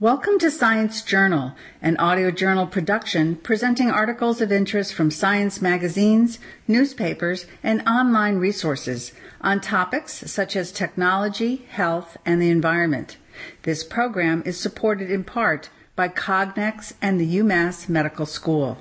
Welcome to Science Journal, an audio journal production presenting articles of interest from science magazines, newspapers, and online resources on topics such as technology, health, and the environment. This program is supported in part by Cognex and the UMass Medical School.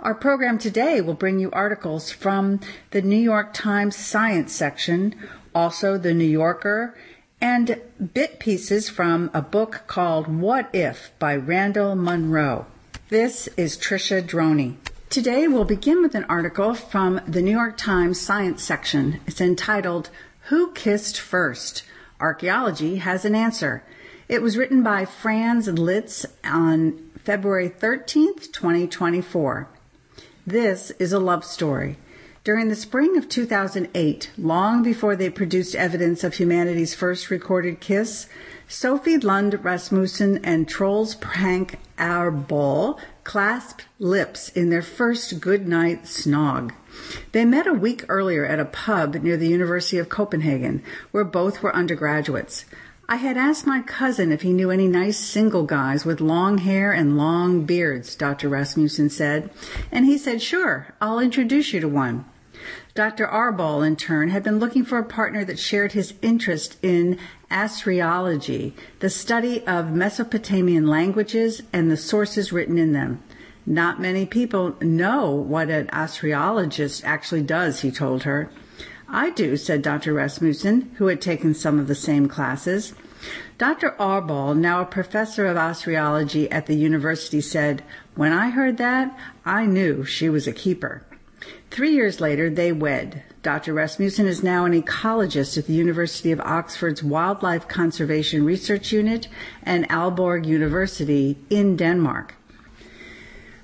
Our program today will bring you articles from the New York Times Science section, also the New Yorker, and bit pieces from a book called What If by Randall Munroe. This is Trisha Droney. Today we'll begin with an article from the New York Times Science section. It's entitled Who Kissed First? Archaeology has an answer. It was written by Franz Lidz on February 13th, 2024. This is a love story. During the spring of 2008, long before they produced evidence of humanity's first recorded kiss, Sophie Lund Rasmussen and Troels Pank Arboll clasped lips in their first goodnight snog. They met a week earlier at a pub near the University of Copenhagen, where both were undergraduates. I had asked my cousin if he knew any nice single guys with long hair and long beards, Dr. Rasmussen said, and he said, sure, I'll introduce you to one. Dr. Arboll, in turn, had been looking for a partner that shared his interest in Assyriology, the study of Mesopotamian languages and the sources written in them. Not many people know what an Assyriologist actually does, he told her. I do, said Dr. Rasmussen, who had taken some of the same classes. Dr. Arboll, now a professor of Assyriology at the university, said, When I heard that, I knew she was a keeper. Three years later, they wed. Dr. Rasmussen is now an ecologist at the University of Oxford's Wildlife Conservation Research Unit and Aalborg University in Denmark.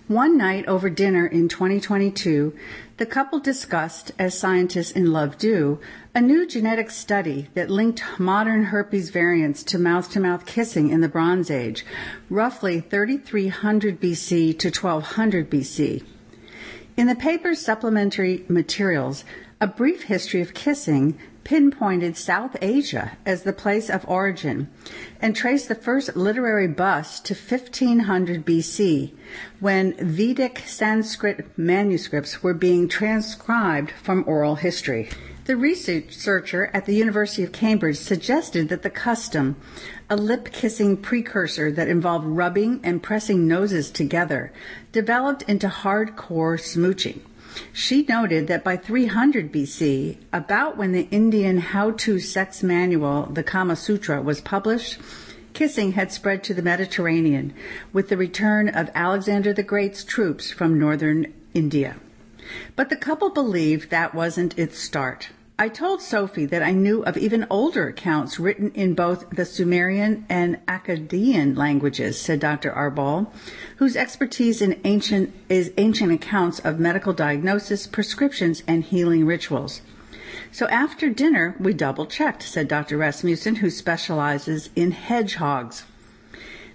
One night over dinner in 2022, the couple discussed, as scientists in love do, a new genetic study that linked modern herpes variants to mouth to mouth kissing in the Bronze Age, roughly 3300 BC to 1200 BC. In the paper's supplementary materials, a brief history of kissing pinpointed South Asia as the place of origin and traced the first literary bust to 1500 BC when Vedic Sanskrit manuscripts were being transcribed from oral history. The researcher at the University of Cambridge suggested that the custom, a lip kissing precursor that involved rubbing and pressing noses together, developed into hardcore smooching. She noted that by 300 BC, about when the Indian how to sex manual, the Kama Sutra, was published, kissing had spread to the Mediterranean with the return of Alexander the Great's troops from northern India. But the couple believed that wasn't its start. I told Sophie that I knew of even older accounts written in both the Sumerian and Akkadian languages, said Dr. Arboll, whose expertise in ancient is ancient accounts of medical diagnosis, prescriptions, and healing rituals. So after dinner, we double checked, said Dr. Rasmussen, who specializes in hedgehogs.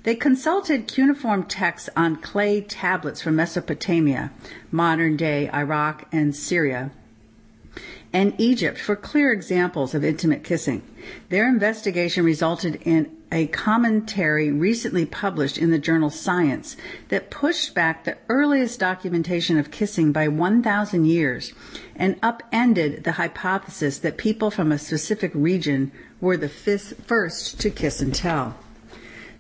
They consulted cuneiform texts on clay tablets from Mesopotamia, modern day Iraq and Syria, and Egypt for clear examples of intimate kissing. Their investigation resulted in a commentary recently published in the journal Science that pushed back the earliest documentation of kissing by 1,000 years and upended the hypothesis that people from a specific region were the first to kiss and tell.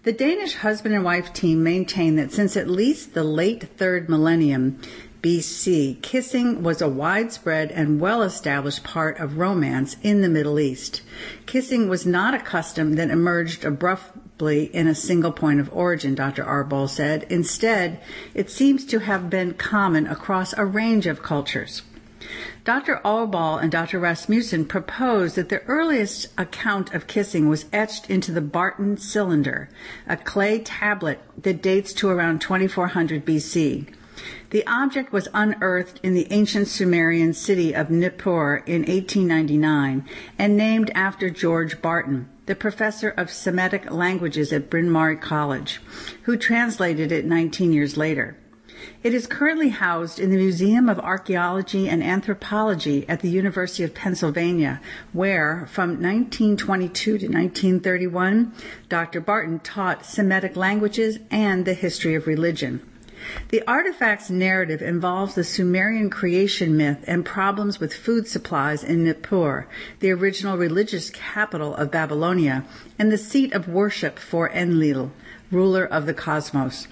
The Danish husband and wife team maintain that since at least the late third millennium, BC, kissing was a widespread and well established part of romance in the Middle East. Kissing was not a custom that emerged abruptly in a single point of origin, Dr. Arboll said. Instead, it seems to have been common across a range of cultures. Dr. Arboll and Dr. Rasmussen proposed that the earliest account of kissing was etched into the Barton cylinder, a clay tablet that dates to around 2400 BC. The object was unearthed in the ancient Sumerian city of Nippur in 1899 and named after George Barton, the professor of Semitic languages at Bryn Mawr College, who translated it 19 years later. It is currently housed in the Museum of Archaeology and Anthropology at the University of Pennsylvania, where, from 1922 to 1931, Dr. Barton taught Semitic languages and the history of religion. The artifact's narrative involves the Sumerian creation myth and problems with food supplies in Nippur, the original religious capital of Babylonia and the seat of worship for Enlil, ruler of the cosmos.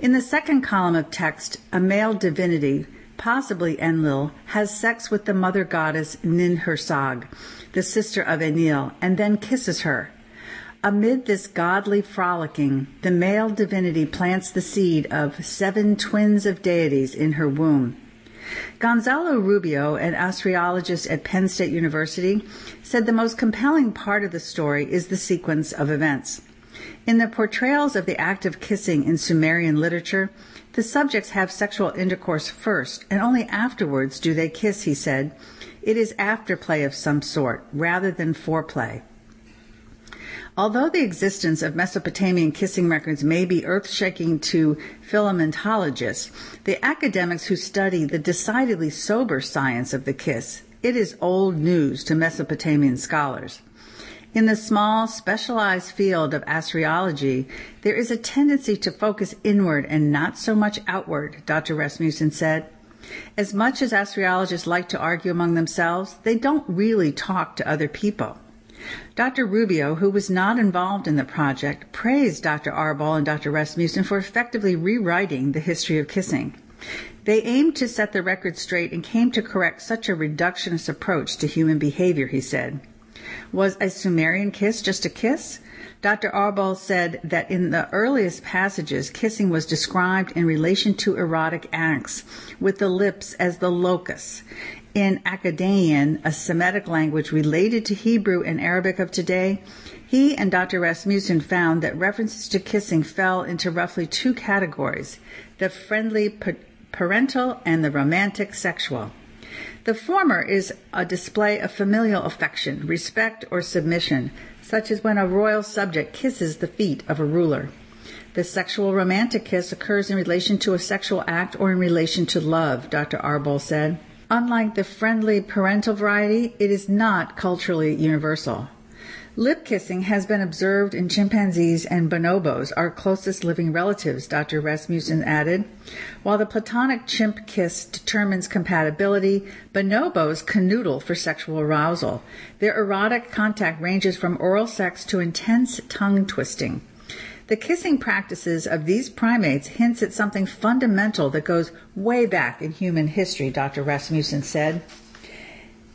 In the second column of text, a male divinity, possibly Enlil, has sex with the mother goddess Ninhursag, the sister of Enlil, and then kisses her. Amid this godly frolicking, the male divinity plants the seed of seven twins of deities in her womb. Gonzalo Rubio, an Assyriologist at Penn State University, said the most compelling part of the story is the sequence of events. In the portrayals of the act of kissing in Sumerian literature, the subjects have sexual intercourse first, and only afterwards do they kiss, he said. It is afterplay of some sort, rather than foreplay. Although the existence of Mesopotamian kissing records may be earth-shaking to philematologists, the academics who study the decidedly sober science of the kiss, it is old news to Mesopotamian scholars. In the small, specialized field of Assyriology, there is a tendency to focus inward and not so much outward, Dr. Rasmussen said. As much as Assyriologists like to argue among themselves, they don't really talk to other people. Dr. Rubio, who was not involved in the project, praised Dr. Arboll and Dr. Rasmussen for effectively rewriting the history of kissing. They aimed to set the record straight and came to correct such a reductionist approach to human behavior, he said. Was a Sumerian kiss just a kiss? Dr. Arboll said that in the earliest passages, kissing was described in relation to erotic acts, with the lips as the locus in Akkadian, a Semitic language related to Hebrew and Arabic of today, he and Dr. Rasmussen found that references to kissing fell into roughly two categories the friendly parental and the romantic sexual. The former is a display of familial affection, respect, or submission, such as when a royal subject kisses the feet of a ruler. The sexual romantic kiss occurs in relation to a sexual act or in relation to love, Dr. Arboll said. Unlike the friendly parental variety, it is not culturally universal. Lip kissing has been observed in chimpanzees and bonobos, our closest living relatives, Dr. Rasmussen added. While the platonic chimp kiss determines compatibility, bonobos canoodle for sexual arousal. Their erotic contact ranges from oral sex to intense tongue twisting. The kissing practices of these primates hints at something fundamental that goes way back in human history, Dr. Rasmussen said.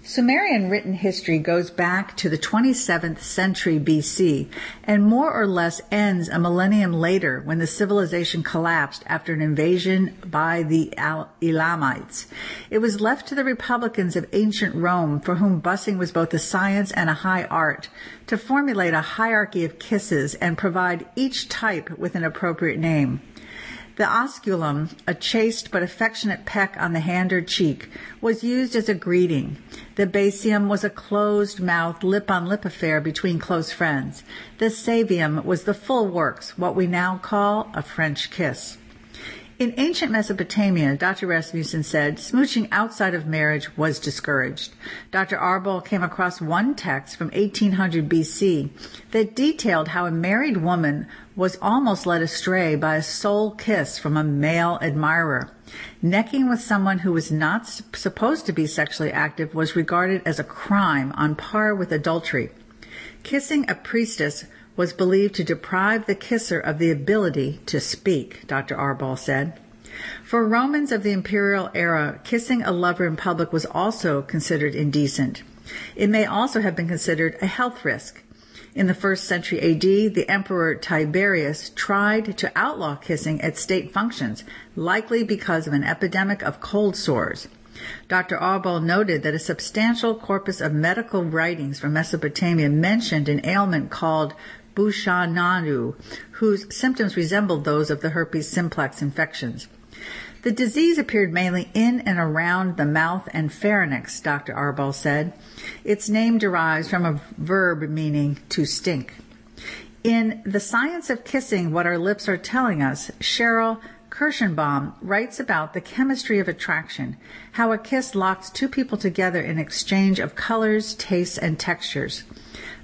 Sumerian written history goes back to the 27th century BC and more or less ends a millennium later when the civilization collapsed after an invasion by the Elamites. It was left to the republicans of ancient Rome, for whom bussing was both a science and a high art, to formulate a hierarchy of kisses and provide each type with an appropriate name. The osculum, a chaste but affectionate peck on the hand or cheek, was used as a greeting. The basium was a closed mouthed lip on lip affair between close friends. The savium was the full works, what we now call a French kiss. In ancient Mesopotamia, Dr. Rasmussen said, smooching outside of marriage was discouraged. Dr. Arboll came across one text from 1800 BC that detailed how a married woman was almost led astray by a soul kiss from a male admirer. Necking with someone who was not supposed to be sexually active was regarded as a crime on par with adultery. Kissing a priestess was believed to deprive the kisser of the ability to speak, Dr. Arboll said. For Romans of the imperial era, kissing a lover in public was also considered indecent. It may also have been considered a health risk. In the first century AD, the emperor Tiberius tried to outlaw kissing at state functions, likely because of an epidemic of cold sores. Dr. Arboll noted that a substantial corpus of medical writings from Mesopotamia mentioned an ailment called Bushananu, whose symptoms resembled those of the herpes simplex infections. The disease appeared mainly in and around the mouth and pharynx, Dr. Arboll said. Its name derives from a verb meaning to stink. In The Science of Kissing, What Our Lips Are Telling Us, Sheril Kirshenbaum writes about the chemistry of attraction, how a kiss locks two people together in exchange of colors, tastes, and textures.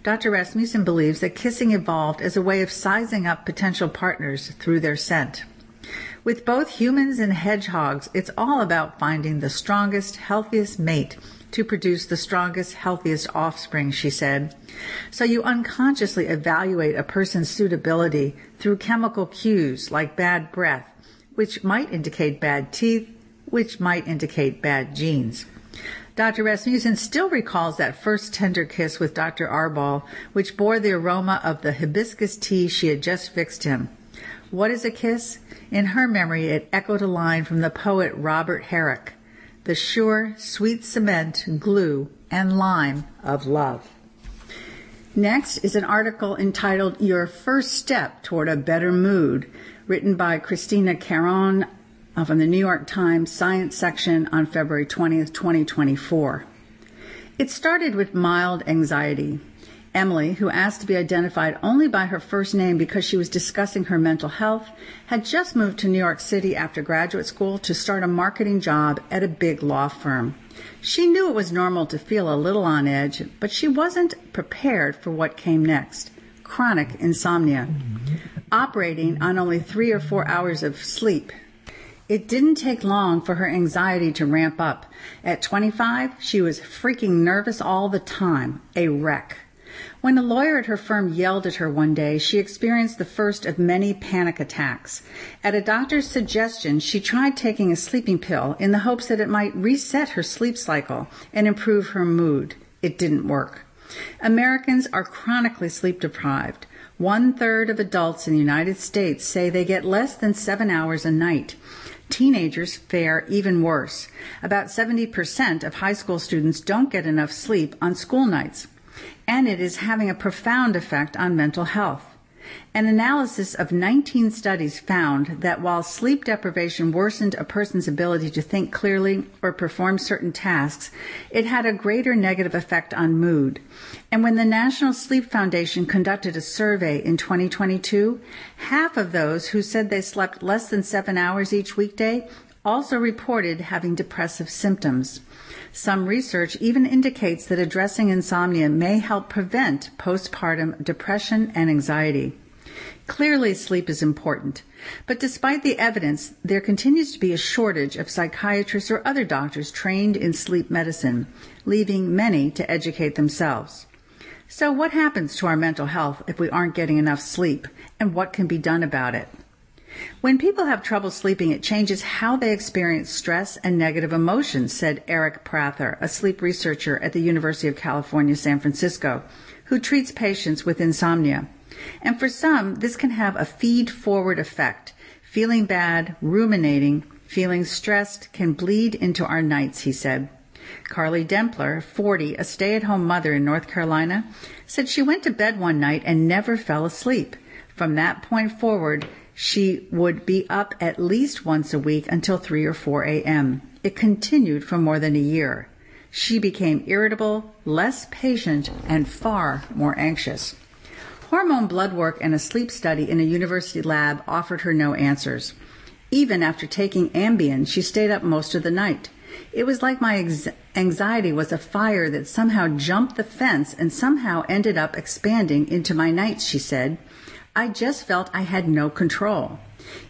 Dr. Rasmussen believes that kissing evolved as a way of sizing up potential partners through their scent. With both humans and hedgehogs, it's all about finding the strongest, healthiest mate to produce the strongest, healthiest offspring, she said. So you unconsciously evaluate a person's suitability through chemical cues like bad breath, which might indicate bad teeth, which might indicate bad genes. Dr. Rasmussen still recalls that first tender kiss with Dr. Arboll, which bore the aroma of the hibiscus tea she had just fixed him. What is a kiss? In her memory, it echoed a line from the poet Robert Herrick the sure, sweet cement, glue, and lime of love. Next is an article entitled Your First Step Toward a Better Mood, written by Christina Caron from the New York Times Science section on February 20th, 2024. It started with mild anxiety. Emily, who asked to be identified only by her first name because she was discussing her mental health, had just moved to New York City after graduate school to start a marketing job at a big law firm. She knew it was normal to feel a little on edge, but she wasn't prepared for what came next chronic insomnia, operating on only three or four hours of sleep. It didn't take long for her anxiety to ramp up. At 25, she was freaking nervous all the time, a wreck. When a lawyer at her firm yelled at her one day, she experienced the first of many panic attacks. At a doctor's suggestion, she tried taking a sleeping pill in the hopes that it might reset her sleep cycle and improve her mood. It didn't work. Americans are chronically sleep deprived. One third of adults in the United States say they get less than seven hours a night. Teenagers fare even worse. About 70% of high school students don't get enough sleep on school nights and it is having a profound effect on mental health. An analysis of 19 studies found that while sleep deprivation worsened a person's ability to think clearly or perform certain tasks, it had a greater negative effect on mood. And when the National Sleep Foundation conducted a survey in 2022, half of those who said they slept less than seven hours each weekday also reported having depressive symptoms. Some research even indicates that addressing insomnia may help prevent postpartum depression and anxiety. Clearly, sleep is important, but despite the evidence, there continues to be a shortage of psychiatrists or other doctors trained in sleep medicine, leaving many to educate themselves. So, what happens to our mental health if we aren't getting enough sleep, and what can be done about it? When people have trouble sleeping, it changes how they experience stress and negative emotions, said Aric Prather, a sleep researcher at the University of California, San Francisco, who treats patients with insomnia. And for some, this can have a feed forward effect. Feeling bad, ruminating, feeling stressed can bleed into our nights, he said. Carly Dempler, 40, a stay at home mother in North Carolina, said she went to bed one night and never fell asleep. From that point forward, she would be up at least once a week until 3 or 4 a.m. It continued for more than a year. She became irritable, less patient, and far more anxious. Hormone blood work and a sleep study in a university lab offered her no answers. Even after taking Ambien, she stayed up most of the night. It was like my anxiety was a fire that somehow jumped the fence and somehow ended up expanding into my nights, she said. I just felt I had no control.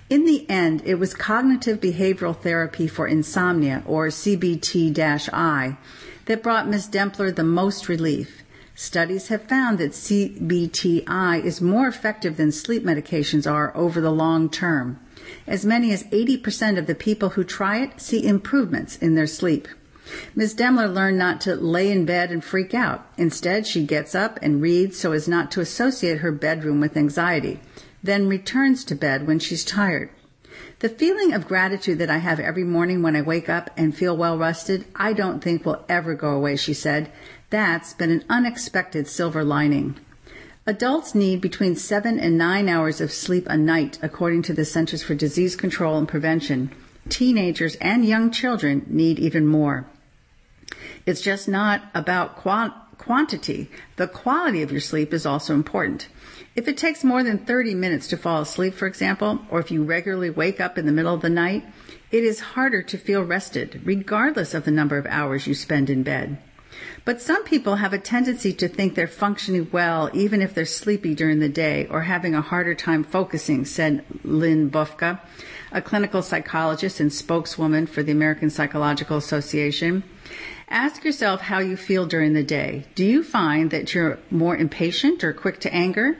In the end, it was cognitive behavioral therapy for insomnia, or CBT-I, that brought Ms. Dempler the most relief. Studies have found that CBT-I is more effective than sleep medications are over the long term. As many as 80% of the people who try it see improvements in their sleep. Ms. Dempler learned not to lay in bed and freak out. Instead, she gets up and reads so as not to associate her bedroom with anxiety, then returns to bed when she's tired. The feeling of gratitude that I have every morning when I wake up and feel well rested, I don't think will ever go away, she said. That's been an unexpected silver lining. Adults need between seven and nine hours of sleep a night, according to the Centers for Disease Control and Prevention. Teenagers and young children need even more. It's just not about quantity. The quality of your sleep is also important. If it takes more than 30 minutes to fall asleep, for example, or if you regularly wake up in the middle of the night, it is harder to feel rested, regardless of the number of hours you spend in bed. But some people have a tendency to think they're functioning well even if they're sleepy during the day or having a harder time focusing, said Lynn Bufka, a clinical psychologist and spokeswoman for the American Psychological Association. Ask yourself how you feel during the day. Do you find that you're more impatient or quick to anger?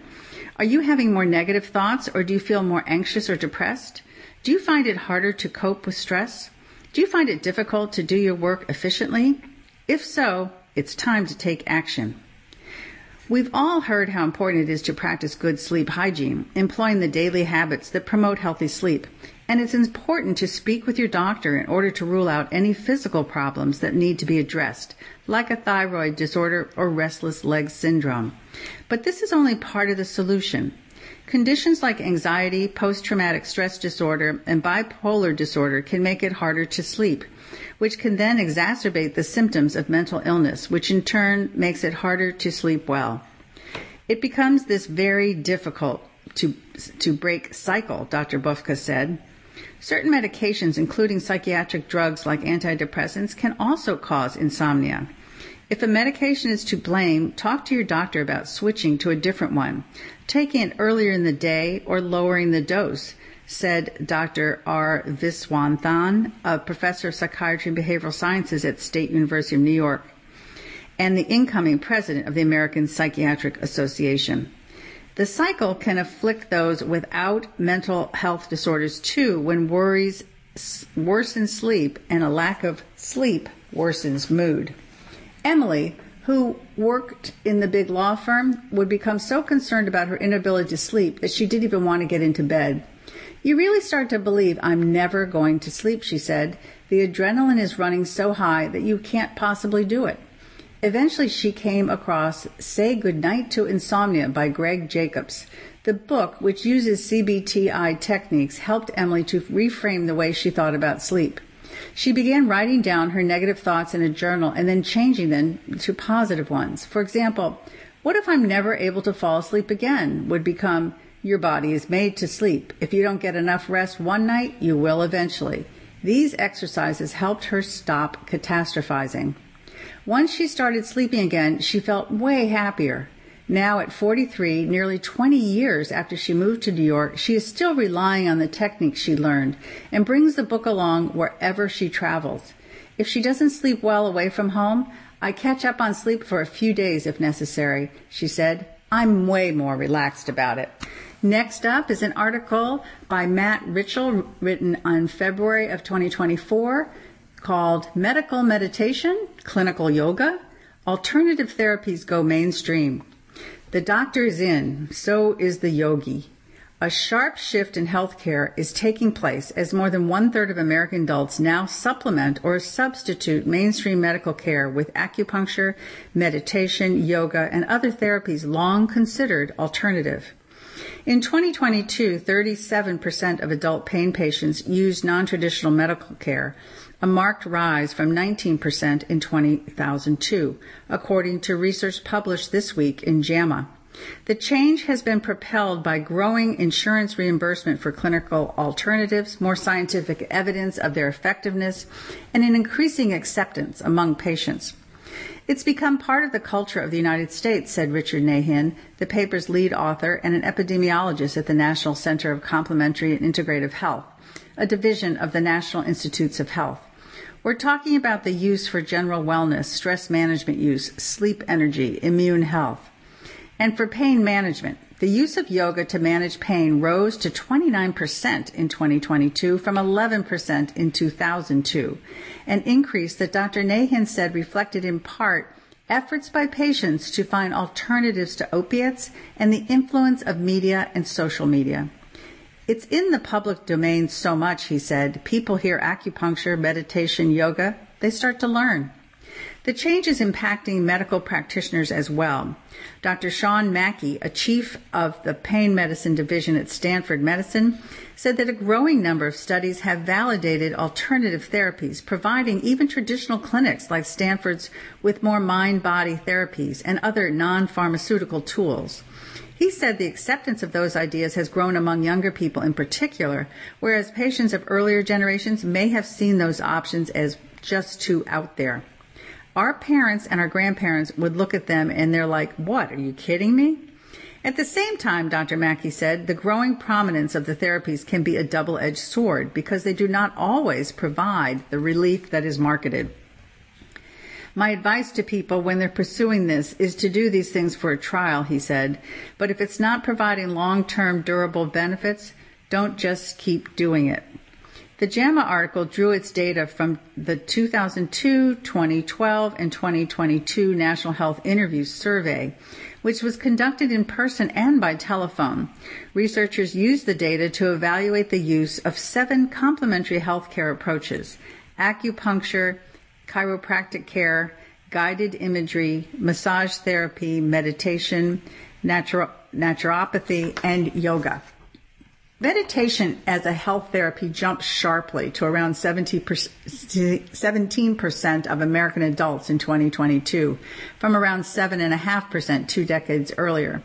Are you having more negative thoughts or do you feel more anxious or depressed? Do you find it harder to cope with stress? Do you find it difficult to do your work efficiently? If so, it's time to take action. We've all heard how important it is to practice good sleep hygiene, employing the daily habits that promote healthy sleep. And it's important to speak with your doctor in order to rule out any physical problems that need to be addressed, like a thyroid disorder or restless leg syndrome. But this is only part of the solution. Conditions like anxiety, post-traumatic stress disorder, and bipolar disorder can make it harder to sleep, which can then exacerbate the symptoms of mental illness, which in turn makes it harder to sleep well. It becomes this very difficult to, to break cycle, Dr. Bufka said. Certain medications, including psychiatric drugs like antidepressants, can also cause insomnia. If a medication is to blame, talk to your doctor about switching to a different one, taking it earlier in the day or lowering the dose, said Dr. R. Viswanathan, a professor of psychiatry and behavioral sciences at State University of New York, and the incoming president of the American Psychiatric Association. The cycle can afflict those without mental health disorders too when worries worsen sleep and a lack of sleep worsens mood. Emily, who worked in the big law firm, would become so concerned about her inability to sleep that she didn't even want to get into bed. You really start to believe I'm never going to sleep, she said. The adrenaline is running so high that you can't possibly do it. Eventually, she came across Say Goodnight to Insomnia by Greg Jacobs. The book, which uses CBTI techniques, helped Emily to reframe the way she thought about sleep. She began writing down her negative thoughts in a journal and then changing them to positive ones. For example, what if I'm never able to fall asleep again? Would become, your body is made to sleep. If you don't get enough rest one night, you will eventually. These exercises helped her stop catastrophizing. Once she started sleeping again, she felt way happier. Now at 43, nearly 20 years after she moved to New York, she is still relying on the techniques she learned and brings the book along wherever she travels. If she doesn't sleep well away from home, I catch up on sleep for a few days if necessary, she said. I'm way more relaxed about it. Next up is an article by Matt Richtel written on February of 2024 called Medical Meditation, Clinical Yoga, Alternative Therapies Go Mainstream. The doctor is in, so is the yogi. A sharp shift in healthcare is taking place as more than one third of American adults now supplement or substitute mainstream medical care with acupuncture, meditation, yoga, and other therapies long considered alternative. In 2022, 37% of adult pain patients used non-traditional medical care, a marked rise from 19% in 2002, according to research published this week in JAMA. The change has been propelled by growing insurance reimbursement for clinical alternatives, more scientific evidence of their effectiveness, and an increasing acceptance among patients. It's become part of the culture of the United States, said Richard Nahin, the paper's lead author and an epidemiologist at the National Center of Complementary and Integrative Health, a division of the National Institutes of Health. We're talking about the use for general wellness, stress management use, sleep energy, immune health. And for pain management, the use of yoga to manage pain rose to 29% in 2022 from 11% in 2002, an increase that Dr. Nahin said reflected in part efforts by patients to find alternatives to opiates and the influence of media and social media. It's in the public domain so much, he said. People hear acupuncture, meditation, yoga, they start to learn. The change is impacting medical practitioners as well. Dr. Sean Mackey, a chief of the pain medicine division at Stanford Medicine, said that a growing number of studies have validated alternative therapies, providing even traditional clinics like Stanford's with more mind body therapies and other non pharmaceutical tools. He said the acceptance of those ideas has grown among younger people in particular, whereas patients of earlier generations may have seen those options as just too out there. Our parents and our grandparents would look at them and they're like, what, are you kidding me? At the same time, Dr. Mackey said, the growing prominence of the therapies can be a double-edged sword because they do not always provide the relief that is marketed. My advice to people when they're pursuing this is to do these things for a trial, he said. But if it's not providing long-term durable benefits, don't just keep doing it. The JAMA article drew its data from the 2002, 2012, and 2022 National Health Interview Survey, which was conducted in person and by telephone. Researchers used the data to evaluate the use of seven complementary healthcare approaches acupuncture, chiropractic care, guided imagery, massage therapy, meditation, naturo- naturopathy, and yoga. Meditation as a health therapy jumped sharply to around 17% of American adults in 2022, from around 7.5% two decades earlier.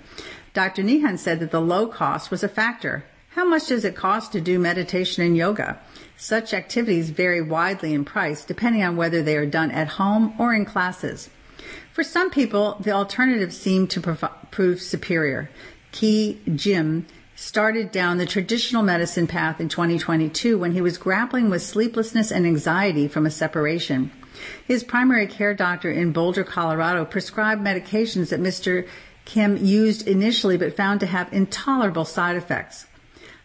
Dr. Nahin said that the low cost was a factor. How much does it cost to do meditation and yoga? Such activities vary widely in price depending on whether they are done at home or in classes. For some people, the alternatives seem to prove superior. Key Jim started down the traditional medicine path in 2022 when he was grappling with sleeplessness and anxiety from a separation. His primary care doctor in Boulder, Colorado prescribed medications that Mr. Kim used initially but found to have intolerable side effects.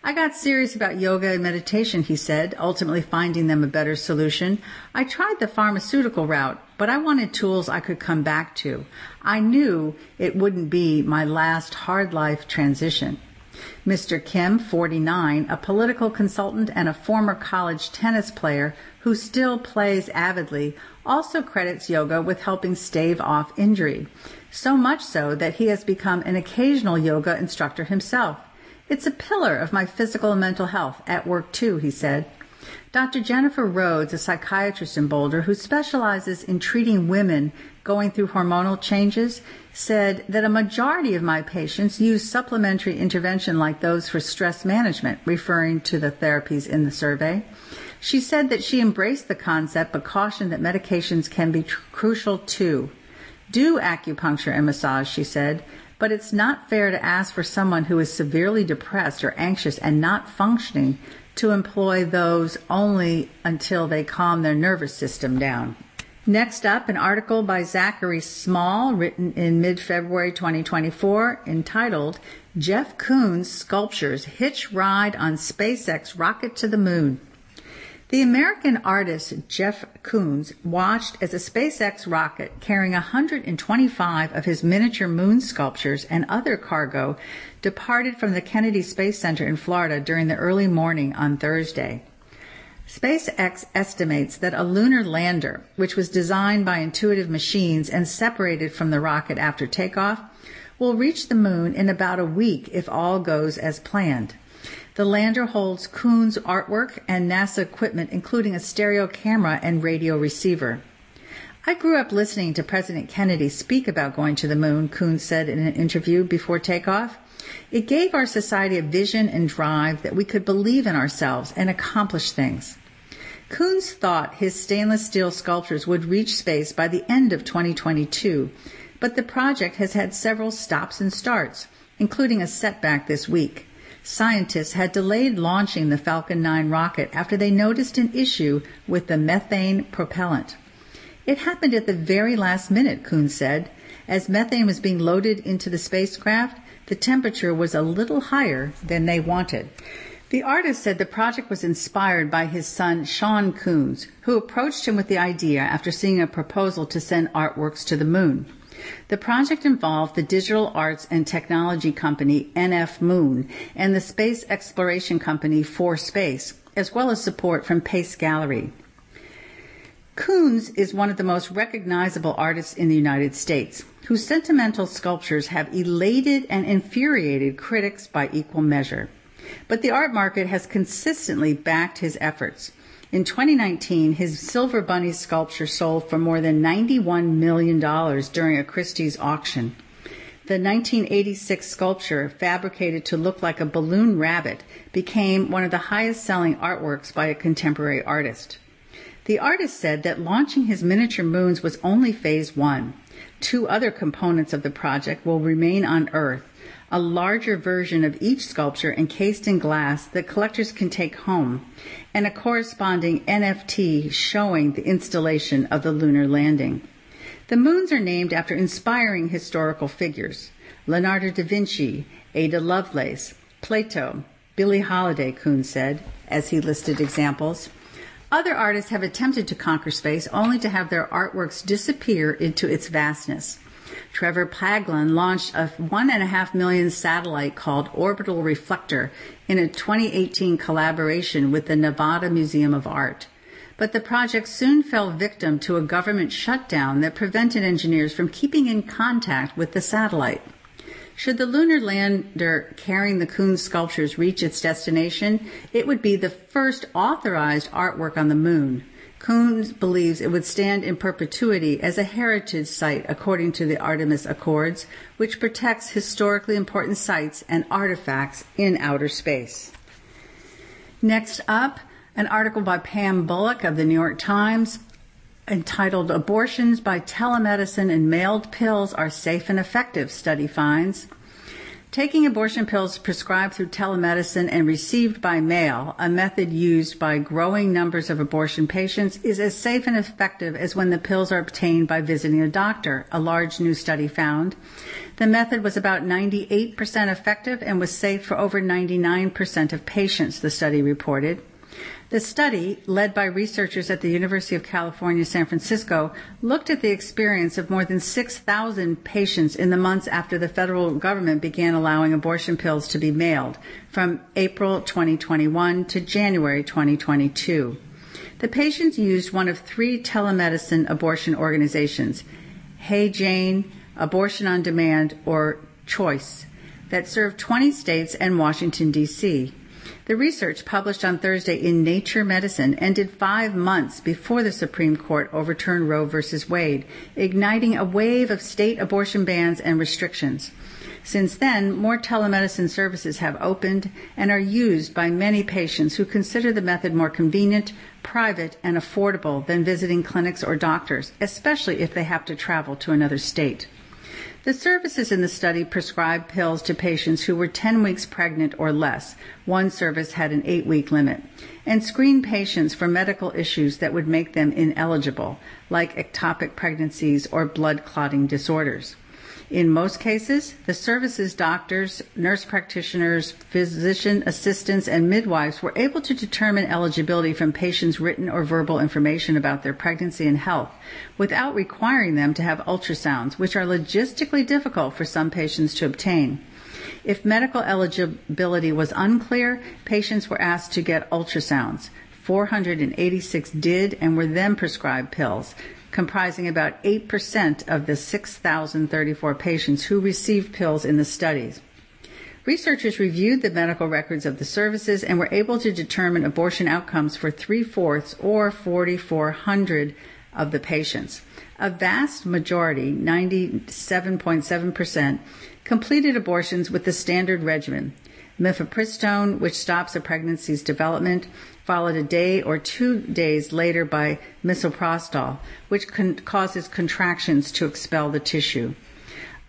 I got serious about yoga and meditation, he said, ultimately finding them a better solution. I tried the pharmaceutical route, but I wanted tools I could come back to. I knew it wouldn't be my last hard life transition. Mr. Kim, 49, a political consultant and a former college tennis player who still plays avidly, also credits yoga with helping stave off injury. So much so that he has become an occasional yoga instructor himself. It's a pillar of my physical and mental health at work too, he said. Dr. Jennifer Rhodes, a psychiatrist in Boulder who specializes in treating women going through hormonal changes, said that a majority of my patients use supplementary intervention like those for stress management, referring to the therapies in the survey. She said that she embraced the concept but cautioned that medications can be tr- crucial too. Do acupuncture and massage, she said. But it's not fair to ask for someone who is severely depressed or anxious and not functioning to employ those only until they calm their nervous system down. Next up, an article by Zachary Small written in mid-February 2024 entitled Jeff Koons Sculptures Hitch Ride on SpaceX Rocket to the Moon. The American artist Jeff Koons watched as a SpaceX rocket carrying 125 of his miniature moon sculptures and other cargo departed from the Kennedy Space Center in Florida during the early morning on Thursday. SpaceX estimates that a lunar lander, which was designed by Intuitive Machines and separated from the rocket after takeoff, will reach the moon in about a week if all goes as planned. The lander holds Koons artwork and NASA equipment, including a stereo camera and radio receiver. I grew up listening to President Kennedy speak about going to the moon, Koons said in an interview before takeoff. It gave our society a vision and drive that we could believe in ourselves and accomplish things. Koons thought his stainless steel sculptures would reach space by the end of 2022, but the project has had several stops and starts, including a setback this week scientists had delayed launching the Falcon 9 rocket after they noticed an issue with the methane propellant. It happened at the very last minute, Koons said. As methane was being loaded into the spacecraft, the temperature was a little higher than they wanted. The artist said the project was inspired by his son Sean Koons, who approached him with the idea after seeing a proposal to send artworks to the moon. The project involved the digital arts and technology company NF Moon and the space exploration company For Space, as well as support from Pace Gallery. Koons is one of the most recognizable artists in the United States, whose sentimental sculptures have elated and infuriated critics by equal measure. But the art market has consistently backed his efforts. In 2019, his Silver Bunny sculpture sold for more than $91 million during a Christie's auction. The 1986 sculpture, fabricated to look like a balloon rabbit, became one of the highest selling artworks by a contemporary artist. The artist said that launching his miniature moons was only phase one. Two other components of the project will remain on Earth a larger version of each sculpture encased in glass that collectors can take home, and a corresponding NFT showing the installation of the lunar landing. The moons are named after inspiring historical figures Leonardo da Vinci, Ada Lovelace, Plato, Billie Holiday, Koons said, as he listed examples. Other artists have attempted to conquer space only to have their artworks disappear into its vastness. Trevor Paglen launched a one and a half million satellite called Orbital Reflector in a 2018 collaboration with the Nevada Museum of Art. But the project soon fell victim to a government shutdown that prevented engineers from keeping in contact with the satellite. Should the lunar lander carrying the Koons sculptures reach its destination, it would be the first authorized artwork on the moon. Koons believes it would stand in perpetuity as a heritage site according to the Artemis Accords, which protects historically important sites and artifacts in outer space. Next up, an article by Pam Belluck of the New York Times entitled Abortions by Telemedicine and Mailed Pills Are Safe and Effective, study finds. Taking abortion pills prescribed through telemedicine and received by mail, a method used by growing numbers of abortion patients, is as safe and effective as when the pills are obtained by visiting a doctor, a large new study found. The method was about 98% effective and was safe for over 99% of patients, the study reported. The study, led by researchers at the University of California, San Francisco, looked at the experience of more than 6,000 patients in the months after the federal government began allowing abortion pills to be mailed, from April 2021 to January 2022. The patients used one of three telemedicine abortion organizations, Hey Jane, Abortion on Demand, or Choice, that served 20 states and Washington, D.C. The research published on Thursday in Nature Medicine ended five months before the Supreme Court overturned Roe v. Wade, igniting a wave of state abortion bans and restrictions. Since then, more telemedicine services have opened and are used by many patients who consider the method more convenient, private, and affordable than visiting clinics or doctors, especially if they have to travel to another state. The services in the study prescribed pills to patients who were 10 weeks pregnant or less. One service had an 8 week limit. And screened patients for medical issues that would make them ineligible, like ectopic pregnancies or blood clotting disorders. In most cases, the services doctors, nurse practitioners, physician assistants, and midwives were able to determine eligibility from patients' written or verbal information about their pregnancy and health without requiring them to have ultrasounds, which are logistically difficult for some patients to obtain. If medical eligibility was unclear, patients were asked to get ultrasounds. 486 did and were then prescribed pills comprising about 8% of the 6,034 patients who received pills in the studies. Researchers reviewed the medical records of the services and were able to determine abortion outcomes for three fourths or 4,400 of the patients. A vast majority, 97.7%, completed abortions with the standard regimen mifepristone, which stops a pregnancy's development, followed a day or two days later by misoprostol, which con- causes contractions to expel the tissue.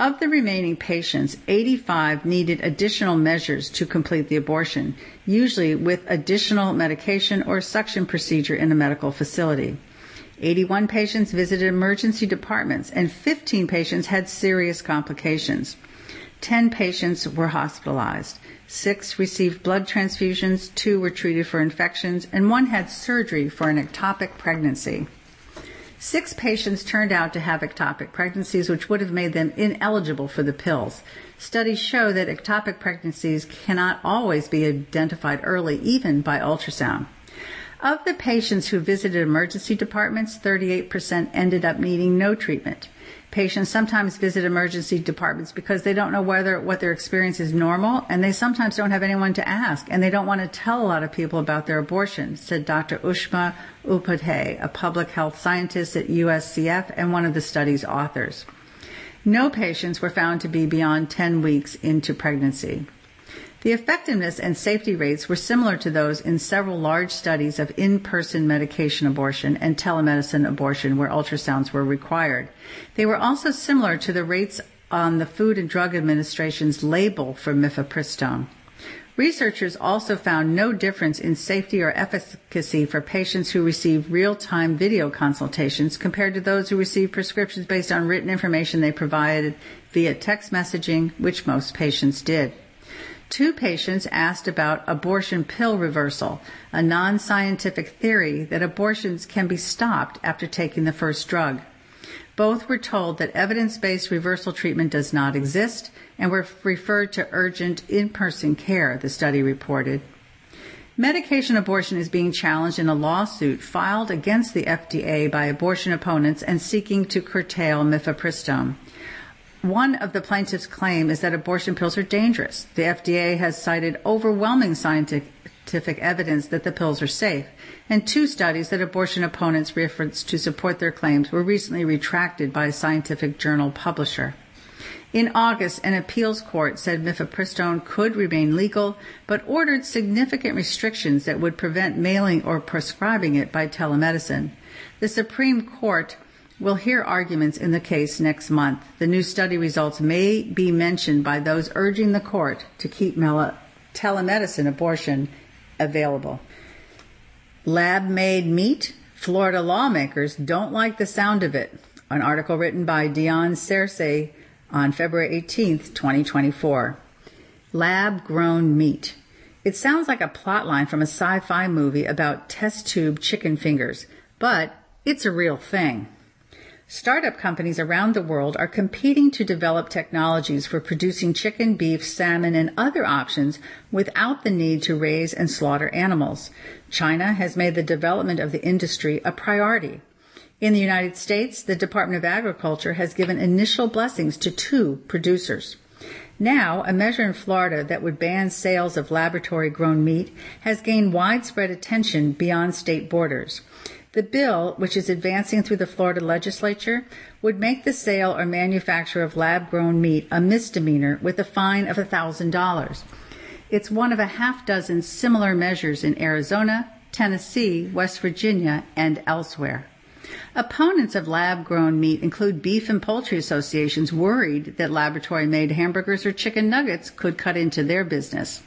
Of the remaining patients, 85 needed additional measures to complete the abortion, usually with additional medication or suction procedure in a medical facility. 81 patients visited emergency departments and 15 patients had serious complications. 10 patients were hospitalized. Six received blood transfusions, two were treated for infections, and one had surgery for an ectopic pregnancy. Six patients turned out to have ectopic pregnancies, which would have made them ineligible for the pills. Studies show that ectopic pregnancies cannot always be identified early, even by ultrasound. Of the patients who visited emergency departments, 38% ended up needing no treatment. Patients sometimes visit emergency departments because they don't know whether what their experience is normal and they sometimes don't have anyone to ask and they don't want to tell a lot of people about their abortion, said Dr. Ushma Upadhyay, a public health scientist at UCSF and one of the study's authors. No patients were found to be beyond 10 weeks into pregnancy. The effectiveness and safety rates were similar to those in several large studies of in-person medication abortion and telemedicine abortion where ultrasounds were required. They were also similar to the rates on the Food and Drug Administration's label for mifepristone. Researchers also found no difference in safety or efficacy for patients who received real-time video consultations compared to those who received prescriptions based on written information they provided via text messaging, which most patients did. Two patients asked about abortion pill reversal, a non-scientific theory that abortions can be stopped after taking the first drug. Both were told that evidence-based reversal treatment does not exist and were referred to urgent in-person care, the study reported. Medication abortion is being challenged in a lawsuit filed against the FDA by abortion opponents and seeking to curtail mifepristone. One of the plaintiffs' claim is that abortion pills are dangerous. The FDA has cited overwhelming scientific evidence that the pills are safe, and two studies that abortion opponents referenced to support their claims were recently retracted by a scientific journal publisher. In August, an appeals court said mifepristone could remain legal, but ordered significant restrictions that would prevent mailing or prescribing it by telemedicine. The Supreme Court will hear arguments in the case next month. The new study results may be mentioned by those urging the court to keep telemedicine abortion available. Lab made meat? Florida lawmakers don't like the sound of it. An article written by Dionne Searcey on February 18, 2024. Lab grown meat. It sounds like a plotline from a sci fi movie about test tube chicken fingers, but it's a real thing. Startup companies around the world are competing to develop technologies for producing chicken, beef, salmon, and other options without the need to raise and slaughter animals. China has made the development of the industry a priority. In the United States, the Department of Agriculture has given initial blessings to two producers. Now, a measure in Florida that would ban sales of laboratory grown meat has gained widespread attention beyond state borders. The bill, which is advancing through the Florida legislature, would make the sale or manufacture of lab grown meat a misdemeanor with a fine of $1,000. It's one of a half dozen similar measures in Arizona, Tennessee, West Virginia, and elsewhere. Opponents of lab grown meat include beef and poultry associations worried that laboratory made hamburgers or chicken nuggets could cut into their business.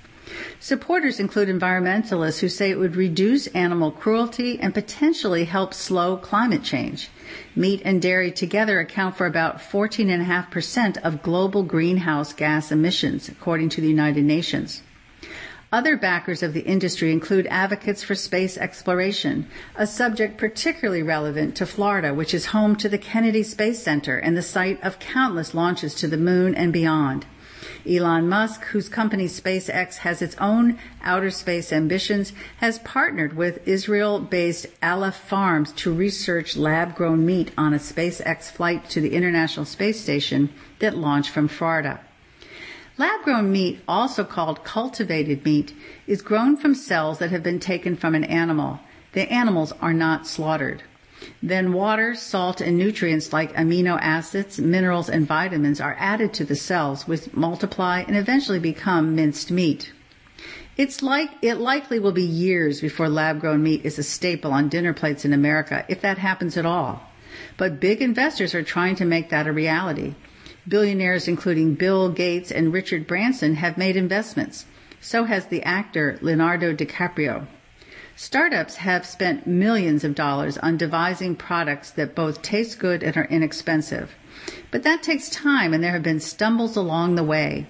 Supporters include environmentalists who say it would reduce animal cruelty and potentially help slow climate change. Meat and dairy together account for about 14.5% of global greenhouse gas emissions, according to the United Nations. Other backers of the industry include advocates for space exploration, a subject particularly relevant to Florida, which is home to the Kennedy Space Center and the site of countless launches to the moon and beyond. Elon Musk, whose company SpaceX has its own outer space ambitions, has partnered with Israel-based Aleph Farms to research lab-grown meat on a SpaceX flight to the International Space Station that launched from Florida. Lab-grown meat, also called cultivated meat, is grown from cells that have been taken from an animal. The animals are not slaughtered. Then water, salt, and nutrients like amino acids, minerals, and vitamins are added to the cells, which multiply and eventually become minced meat. It's like, it likely will be years before lab grown meat is a staple on dinner plates in America, if that happens at all. But big investors are trying to make that a reality. Billionaires including Bill Gates and Richard Branson have made investments. So has the actor Leonardo DiCaprio. Startups have spent millions of dollars on devising products that both taste good and are inexpensive. But that takes time and there have been stumbles along the way.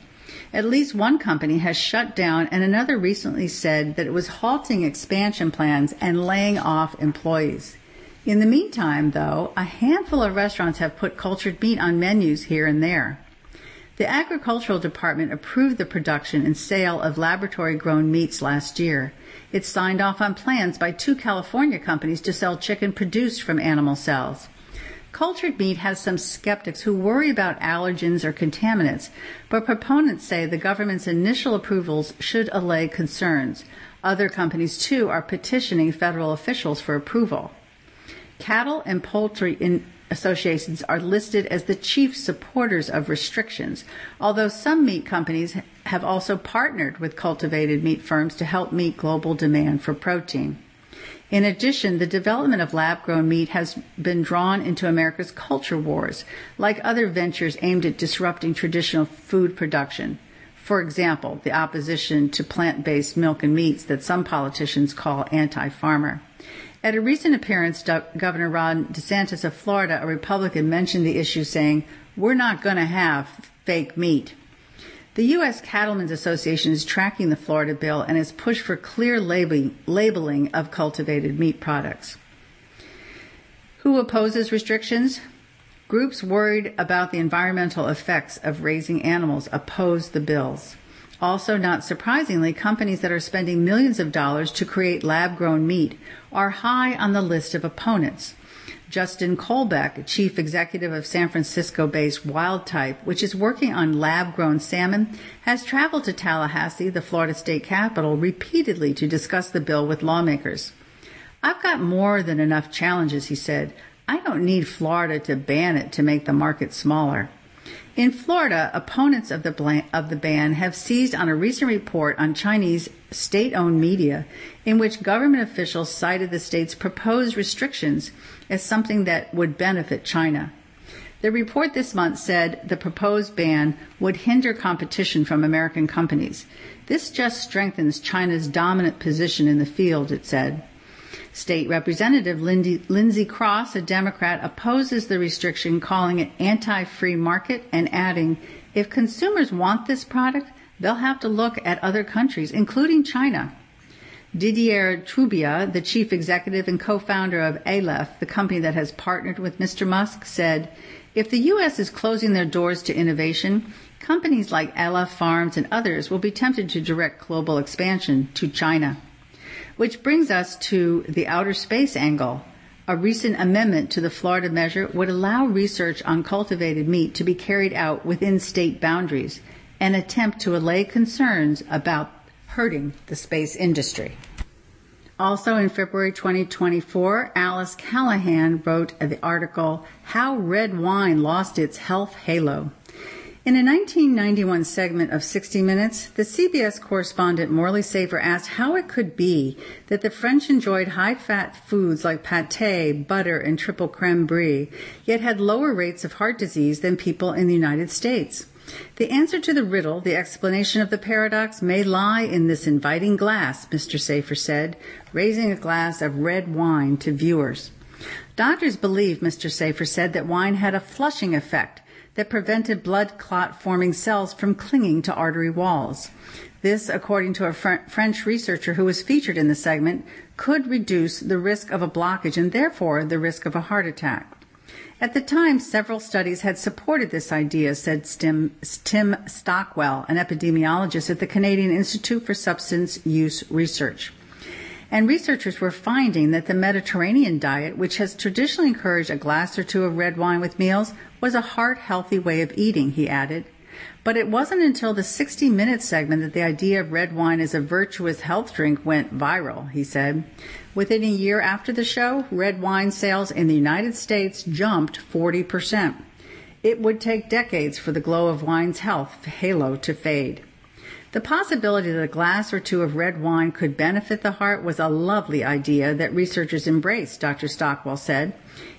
At least one company has shut down and another recently said that it was halting expansion plans and laying off employees. In the meantime, though, a handful of restaurants have put cultured meat on menus here and there. The Agricultural Department approved the production and sale of laboratory grown meats last year. It signed off on plans by two California companies to sell chicken produced from animal cells. Cultured meat has some skeptics who worry about allergens or contaminants, but proponents say the government's initial approvals should allay concerns. Other companies, too, are petitioning federal officials for approval. Cattle and poultry in associations are listed as the chief supporters of restrictions, although some meat companies have also partnered with cultivated meat firms to help meet global demand for protein. In addition, the development of lab grown meat has been drawn into America's culture wars, like other ventures aimed at disrupting traditional food production. For example, the opposition to plant based milk and meats that some politicians call anti farmer. At a recent appearance, Governor Ron DeSantis of Florida, a Republican, mentioned the issue saying, We're not going to have fake meat. The U.S. Cattlemen's Association is tracking the Florida bill and has pushed for clear labeling, labeling of cultivated meat products. Who opposes restrictions? Groups worried about the environmental effects of raising animals oppose the bills. Also, not surprisingly, companies that are spending millions of dollars to create lab grown meat are high on the list of opponents. Justin Kolbeck, chief executive of San Francisco based Wildtype, which is working on lab grown salmon, has traveled to Tallahassee, the Florida state capital, repeatedly to discuss the bill with lawmakers. I've got more than enough challenges, he said. I don't need Florida to ban it to make the market smaller. In Florida, opponents of the, of the ban have seized on a recent report on Chinese state owned media in which government officials cited the state's proposed restrictions as something that would benefit China. The report this month said the proposed ban would hinder competition from American companies. This just strengthens China's dominant position in the field, it said. State Representative Lindy, Lindsay Cross, a Democrat, opposes the restriction, calling it anti-free market and adding, if consumers want this product, they'll have to look at other countries, including China. Didier Toubia, the chief executive and co-founder of Aleph, the company that has partnered with Mr. Musk, said, if the U.S. is closing their doors to innovation, companies like Aleph Farms and others will be tempted to direct global expansion to China. Which brings us to the outer space angle. A recent amendment to the Florida measure would allow research on cultivated meat to be carried out within state boundaries, an attempt to allay concerns about hurting the space industry. Also in February 2024, Alice Callahan wrote the article, How Red Wine Lost Its Health Halo. In a 1991 segment of 60 Minutes, the CBS correspondent Morley Safer asked how it could be that the French enjoyed high-fat foods like pâté, butter, and triple creme brie, yet had lower rates of heart disease than people in the United States. The answer to the riddle, the explanation of the paradox, may lie in this inviting glass, Mr. Safer said, raising a glass of red wine to viewers. Doctors believe, Mr. Safer said, that wine had a flushing effect that prevented blood clot forming cells from clinging to artery walls. This, according to a Fr- French researcher who was featured in the segment, could reduce the risk of a blockage and therefore the risk of a heart attack. At the time, several studies had supported this idea, said Tim, Tim Stockwell, an epidemiologist at the Canadian Institute for Substance Use Research. And researchers were finding that the Mediterranean diet, which has traditionally encouraged a glass or two of red wine with meals, was a heart healthy way of eating, he added. But it wasn't until the 60 minute segment that the idea of red wine as a virtuous health drink went viral, he said. Within a year after the show, red wine sales in the United States jumped 40%. It would take decades for the glow of wine's health halo to fade. The possibility that a glass or two of red wine could benefit the heart was a lovely idea that researchers embraced, Dr. Stockwell said.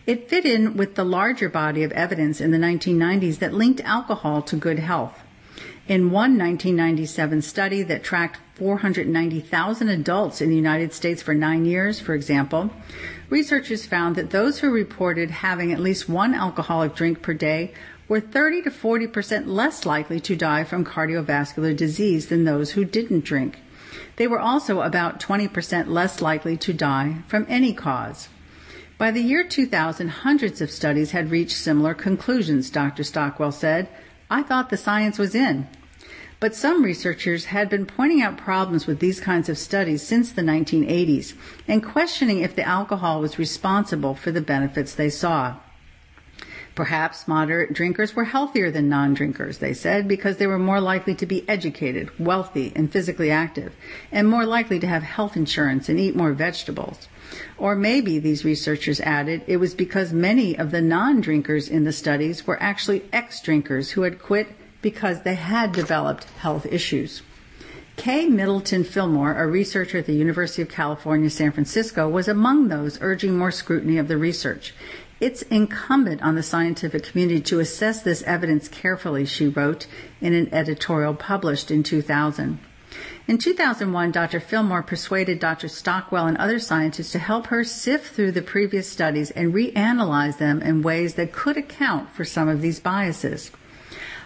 It fit in with the larger body of evidence in the 1990s that linked alcohol to good health. In one 1997 study that tracked 490,000 adults in the United States for nine years, for example, researchers found that those who reported having at least one alcoholic drink per day were 30 to 40 percent less likely to die from cardiovascular disease than those who didn't drink. They were also about 20 percent less likely to die from any cause. By the year 2000, hundreds of studies had reached similar conclusions, Dr. Stockwell said. I thought the science was in. But some researchers had been pointing out problems with these kinds of studies since the 1980s and questioning if the alcohol was responsible for the benefits they saw. Perhaps moderate drinkers were healthier than non-drinkers, they said, because they were more likely to be educated, wealthy, and physically active, and more likely to have health insurance and eat more vegetables. Or maybe, these researchers added, it was because many of the non-drinkers in the studies were actually ex-drinkers who had quit because they had developed health issues. Kaye Middleton Fillmore, a researcher at the University of California, San Francisco, was among those urging more scrutiny of the research. It's incumbent on the scientific community to assess this evidence carefully, she wrote in an editorial published in 2000. In 2001, Dr. Fillmore persuaded Dr. Stockwell and other scientists to help her sift through the previous studies and reanalyze them in ways that could account for some of these biases.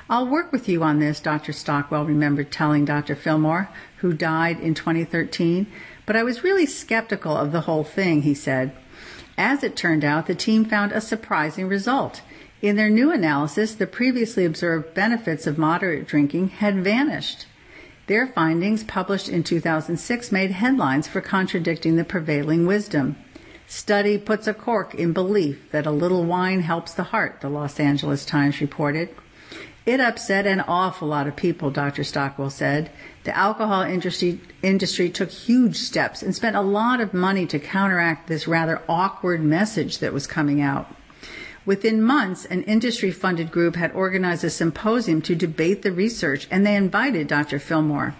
I'll work with you on this, Dr. Stockwell remembered telling Dr. Fillmore, who died in 2013, but I was really skeptical of the whole thing, he said. As it turned out, the team found a surprising result. In their new analysis, the previously observed benefits of moderate drinking had vanished. Their findings, published in 2006, made headlines for contradicting the prevailing wisdom. Study puts a cork in belief that a little wine helps the heart, the Los Angeles Times reported. It upset an awful lot of people, Dr. Stockwell said. The alcohol industry, industry took huge steps and spent a lot of money to counteract this rather awkward message that was coming out. Within months, an industry funded group had organized a symposium to debate the research, and they invited Dr. Fillmore.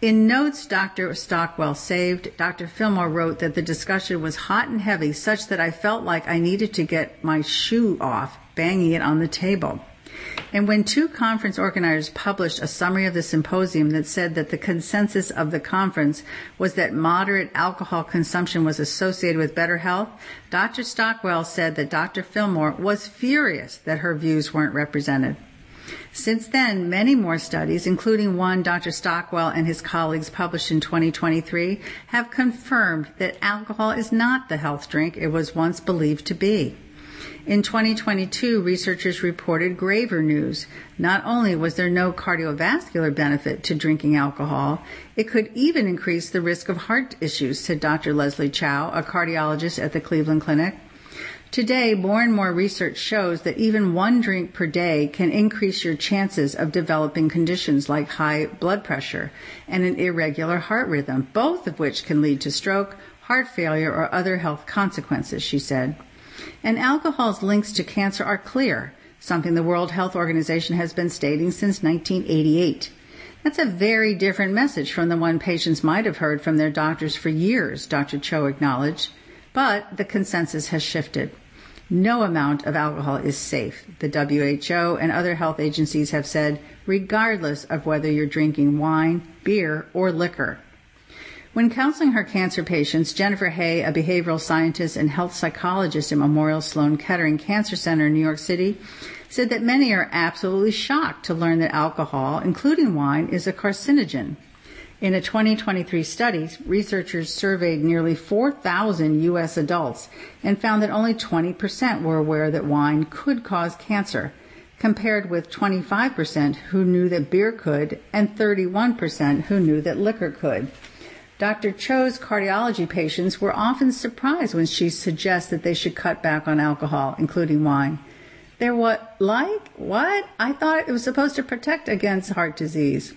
In notes Dr. Stockwell saved, Dr. Fillmore wrote that the discussion was hot and heavy, such that I felt like I needed to get my shoe off, banging it on the table. And when two conference organizers published a summary of the symposium that said that the consensus of the conference was that moderate alcohol consumption was associated with better health, Dr. Stockwell said that Dr. Fillmore was furious that her views weren't represented. Since then, many more studies, including one Dr. Stockwell and his colleagues published in 2023, have confirmed that alcohol is not the health drink it was once believed to be. In 2022, researchers reported graver news. Not only was there no cardiovascular benefit to drinking alcohol, it could even increase the risk of heart issues, said Dr. Leslie Cho, a cardiologist at the Cleveland Clinic. Today, more and more research shows that even one drink per day can increase your chances of developing conditions like high blood pressure and an irregular heart rhythm, both of which can lead to stroke, heart failure, or other health consequences, she said. And alcohol's links to cancer are clear, something the World Health Organization has been stating since 1988. That's a very different message from the one patients might have heard from their doctors for years, Dr. Cho acknowledged. But the consensus has shifted. No amount of alcohol is safe, the WHO and other health agencies have said, regardless of whether you're drinking wine, beer, or liquor. When counseling her cancer patients, Jennifer Hay, a behavioral scientist and health psychologist at Memorial Sloan Kettering Cancer Center in New York City, said that many are absolutely shocked to learn that alcohol, including wine, is a carcinogen. In a 2023 study, researchers surveyed nearly 4,000 U.S. adults and found that only 20% were aware that wine could cause cancer, compared with 25% who knew that beer could and 31% who knew that liquor could. Dr. Cho's cardiology patients were often surprised when she suggests that they should cut back on alcohol, including wine. They're what, like? What? I thought it was supposed to protect against heart disease.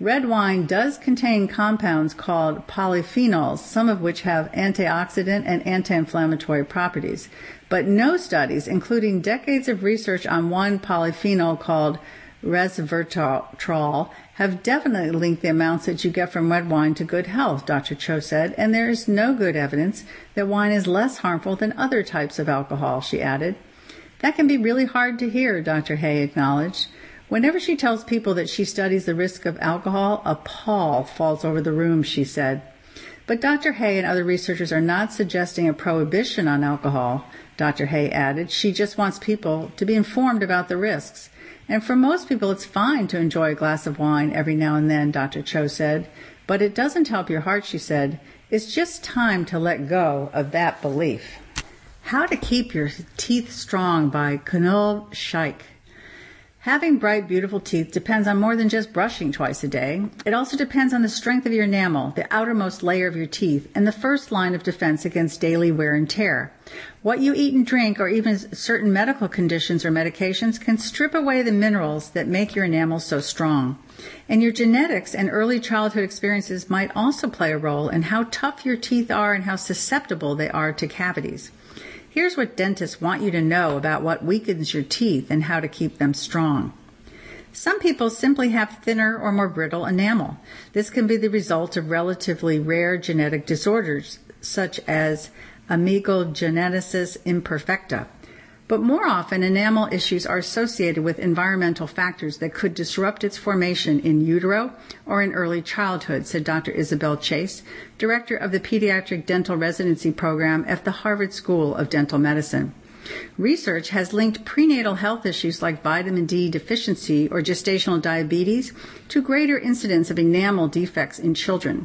Red wine does contain compounds called polyphenols, some of which have antioxidant and anti-inflammatory properties. But no studies, including decades of research on one polyphenol called resveratrol, have definitely linked the amounts that you get from red wine to good health, Dr. Cho said, and there is no good evidence that wine is less harmful than other types of alcohol, she added. That can be really hard to hear, Dr. Hay acknowledged. Whenever she tells people that she studies the risk of alcohol, a pall falls over the room, she said. But Dr. Hay and other researchers are not suggesting a prohibition on alcohol, Dr. Hay added. She just wants people to be informed about the risks. And for most people, it's fine to enjoy a glass of wine every now and then, Dr. Cho said. But it doesn't help your heart, she said. It's just time to let go of that belief. How to Keep Your Teeth Strong by Kunal Shaikh. Having bright, beautiful teeth depends on more than just brushing twice a day. It also depends on the strength of your enamel, the outermost layer of your teeth, and the first line of defense against daily wear and tear. What you eat and drink, or even certain medical conditions or medications, can strip away the minerals that make your enamel so strong. And your genetics and early childhood experiences might also play a role in how tough your teeth are and how susceptible they are to cavities. Here's what dentists want you to know about what weakens your teeth and how to keep them strong. Some people simply have thinner or more brittle enamel. This can be the result of relatively rare genetic disorders such as amelogenesis imperfecta. But more often, enamel issues are associated with environmental factors that could disrupt its formation in utero or in early childhood, said Dr. Isabel Chase, director of the Pediatric Dental Residency Program at the Harvard School of Dental Medicine. Research has linked prenatal health issues like vitamin D deficiency or gestational diabetes to greater incidence of enamel defects in children.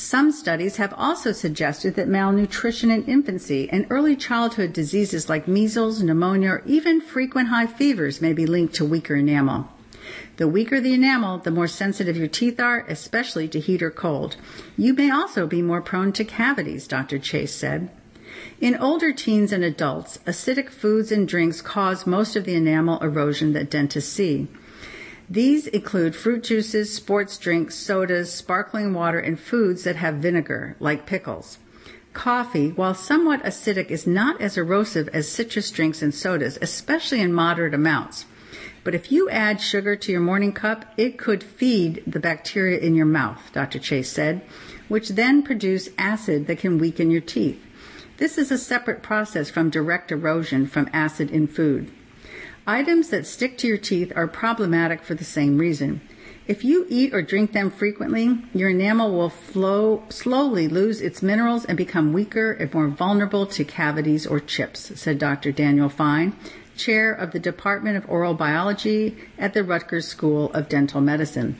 Some studies have also suggested that malnutrition in infancy and early childhood diseases like measles, pneumonia, or even frequent high fevers may be linked to weaker enamel. The weaker the enamel, the more sensitive your teeth are, especially to heat or cold. You may also be more prone to cavities, Dr. Chase said. In older teens and adults, acidic foods and drinks cause most of the enamel erosion that dentists see. These include fruit juices, sports drinks, sodas, sparkling water, and foods that have vinegar, like pickles. Coffee, while somewhat acidic, is not as erosive as citrus drinks and sodas, especially in moderate amounts. But if you add sugar to your morning cup, it could feed the bacteria in your mouth, Dr. Chase said, which then produce acid that can weaken your teeth. This is a separate process from direct erosion from acid in food. Items that stick to your teeth are problematic for the same reason. If you eat or drink them frequently, your enamel will flow, slowly lose its minerals and become weaker and more vulnerable to cavities or chips, said Dr. Daniel Fine, chair of the Department of Oral Biology at the Rutgers School of Dental Medicine.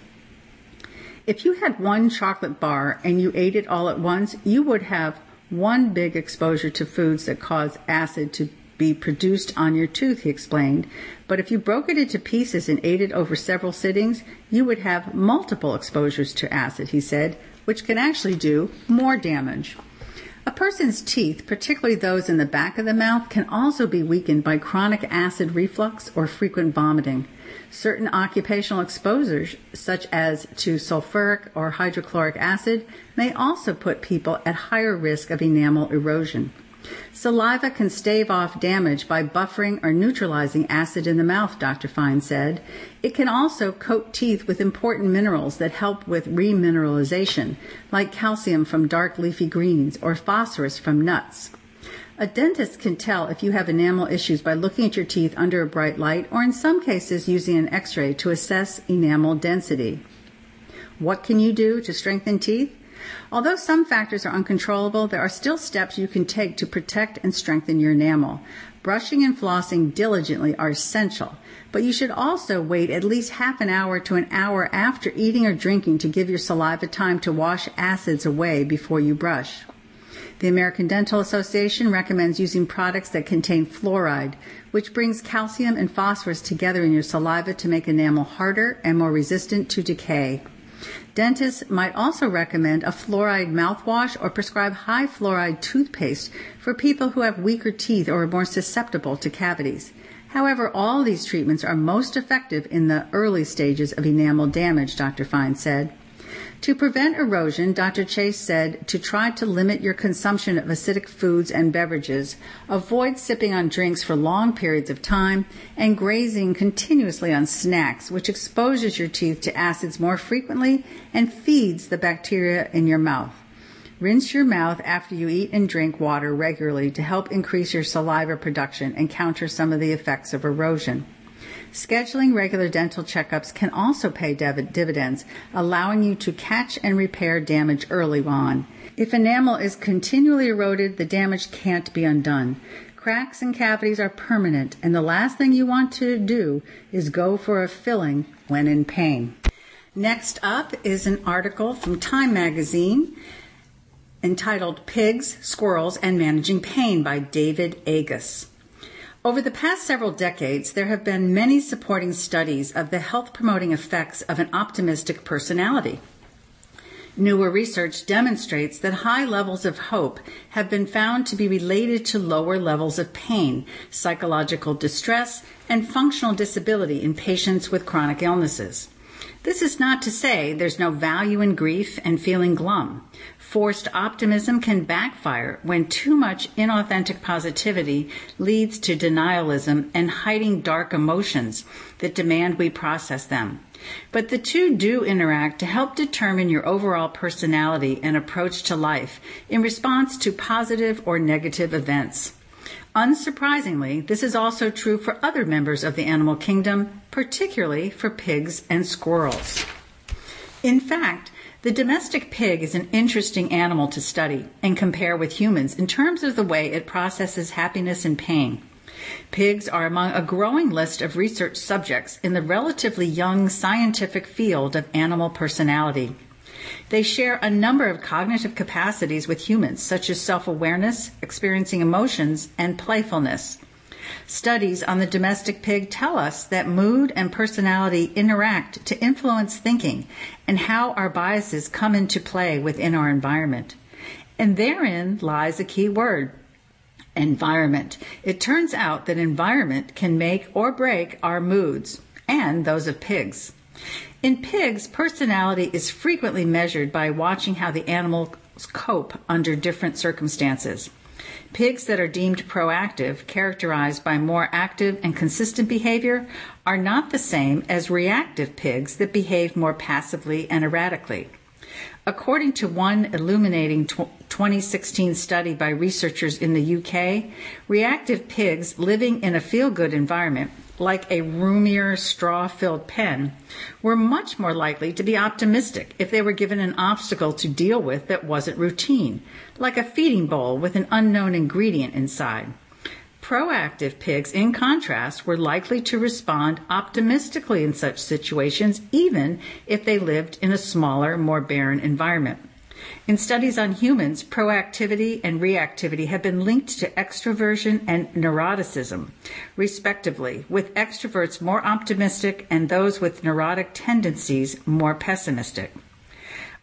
If you had one chocolate bar and you ate it all at once, you would have one big exposure to foods that cause acid to be produced on your tooth, he explained. But if you broke it into pieces and ate it over several sittings, you would have multiple exposures to acid, he said, which can actually do more damage. A person's teeth, particularly those in the back of the mouth, can also be weakened by chronic acid reflux or frequent vomiting. Certain occupational exposures, such as to sulfuric or hydrochloric acid, may also put people at higher risk of enamel erosion. Saliva can stave off damage by buffering or neutralizing acid in the mouth, Dr. Fine said. It can also coat teeth with important minerals that help with remineralization, like calcium from dark leafy greens or phosphorus from nuts. A dentist can tell if you have enamel issues by looking at your teeth under a bright light or in some cases using an x-ray to assess enamel density. What can you do to strengthen teeth? Although some factors are uncontrollable, there are still steps you can take to protect and strengthen your enamel. Brushing and flossing diligently are essential, but you should also wait at least half an hour to an hour after eating or drinking to give your saliva time to wash acids away before you brush. The American Dental Association recommends using products that contain fluoride, which brings calcium and phosphorus together in your saliva to make enamel harder and more resistant to decay. Dentists might also recommend a fluoride mouthwash or prescribe high fluoride toothpaste for people who have weaker teeth or are more susceptible to cavities. However, all these treatments are most effective in the early stages of enamel damage, Dr. Fine said. To prevent erosion, Dr. Chase said to try to limit your consumption of acidic foods and beverages, avoid sipping on drinks for long periods of time, and grazing continuously on snacks, which exposes your teeth to acids more frequently and feeds the bacteria in your mouth. Rinse your mouth after you eat and drink water regularly to help increase your saliva production and counter some of the effects of erosion. Scheduling regular dental checkups can also pay dividends, allowing you to catch and repair damage early on. If enamel is continually eroded, the damage can't be undone. Cracks and cavities are permanent, and the last thing you want to do is go for a filling when in pain. Next up is an article from Time magazine entitled Pigs, Squirrels, and Managing Pain by David Agus. Over the past several decades, there have been many supporting studies of the health promoting effects of an optimistic personality. Newer research demonstrates that high levels of hope have been found to be related to lower levels of pain, psychological distress, and functional disability in patients with chronic illnesses. This is not to say there's no value in grief and feeling glum. Forced optimism can backfire when too much inauthentic positivity leads to denialism and hiding dark emotions that demand we process them. But the two do interact to help determine your overall personality and approach to life in response to positive or negative events. Unsurprisingly, this is also true for other members of the animal kingdom, particularly for pigs and squirrels. In fact, the domestic pig is an interesting animal to study and compare with humans in terms of the way it processes happiness and pain. Pigs are among a growing list of research subjects in the relatively young scientific field of animal personality. They share a number of cognitive capacities with humans, such as self awareness, experiencing emotions, and playfulness. Studies on the domestic pig tell us that mood and personality interact to influence thinking and how our biases come into play within our environment. And therein lies a key word environment. It turns out that environment can make or break our moods and those of pigs. In pigs, personality is frequently measured by watching how the animals cope under different circumstances. Pigs that are deemed proactive, characterized by more active and consistent behavior, are not the same as reactive pigs that behave more passively and erratically. According to one illuminating 2016 study by researchers in the UK, reactive pigs living in a feel good environment like a roomier, straw filled pen, were much more likely to be optimistic if they were given an obstacle to deal with that wasn't routine, like a feeding bowl with an unknown ingredient inside. Proactive pigs, in contrast, were likely to respond optimistically in such situations, even if they lived in a smaller, more barren environment. In studies on humans, proactivity and reactivity have been linked to extroversion and neuroticism, respectively, with extroverts more optimistic and those with neurotic tendencies more pessimistic.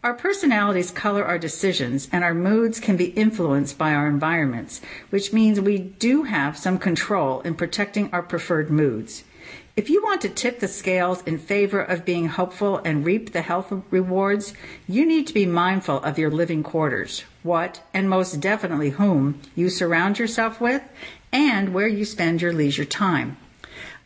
Our personalities color our decisions, and our moods can be influenced by our environments, which means we do have some control in protecting our preferred moods. If you want to tip the scales in favor of being hopeful and reap the health rewards, you need to be mindful of your living quarters, what, and most definitely whom, you surround yourself with, and where you spend your leisure time.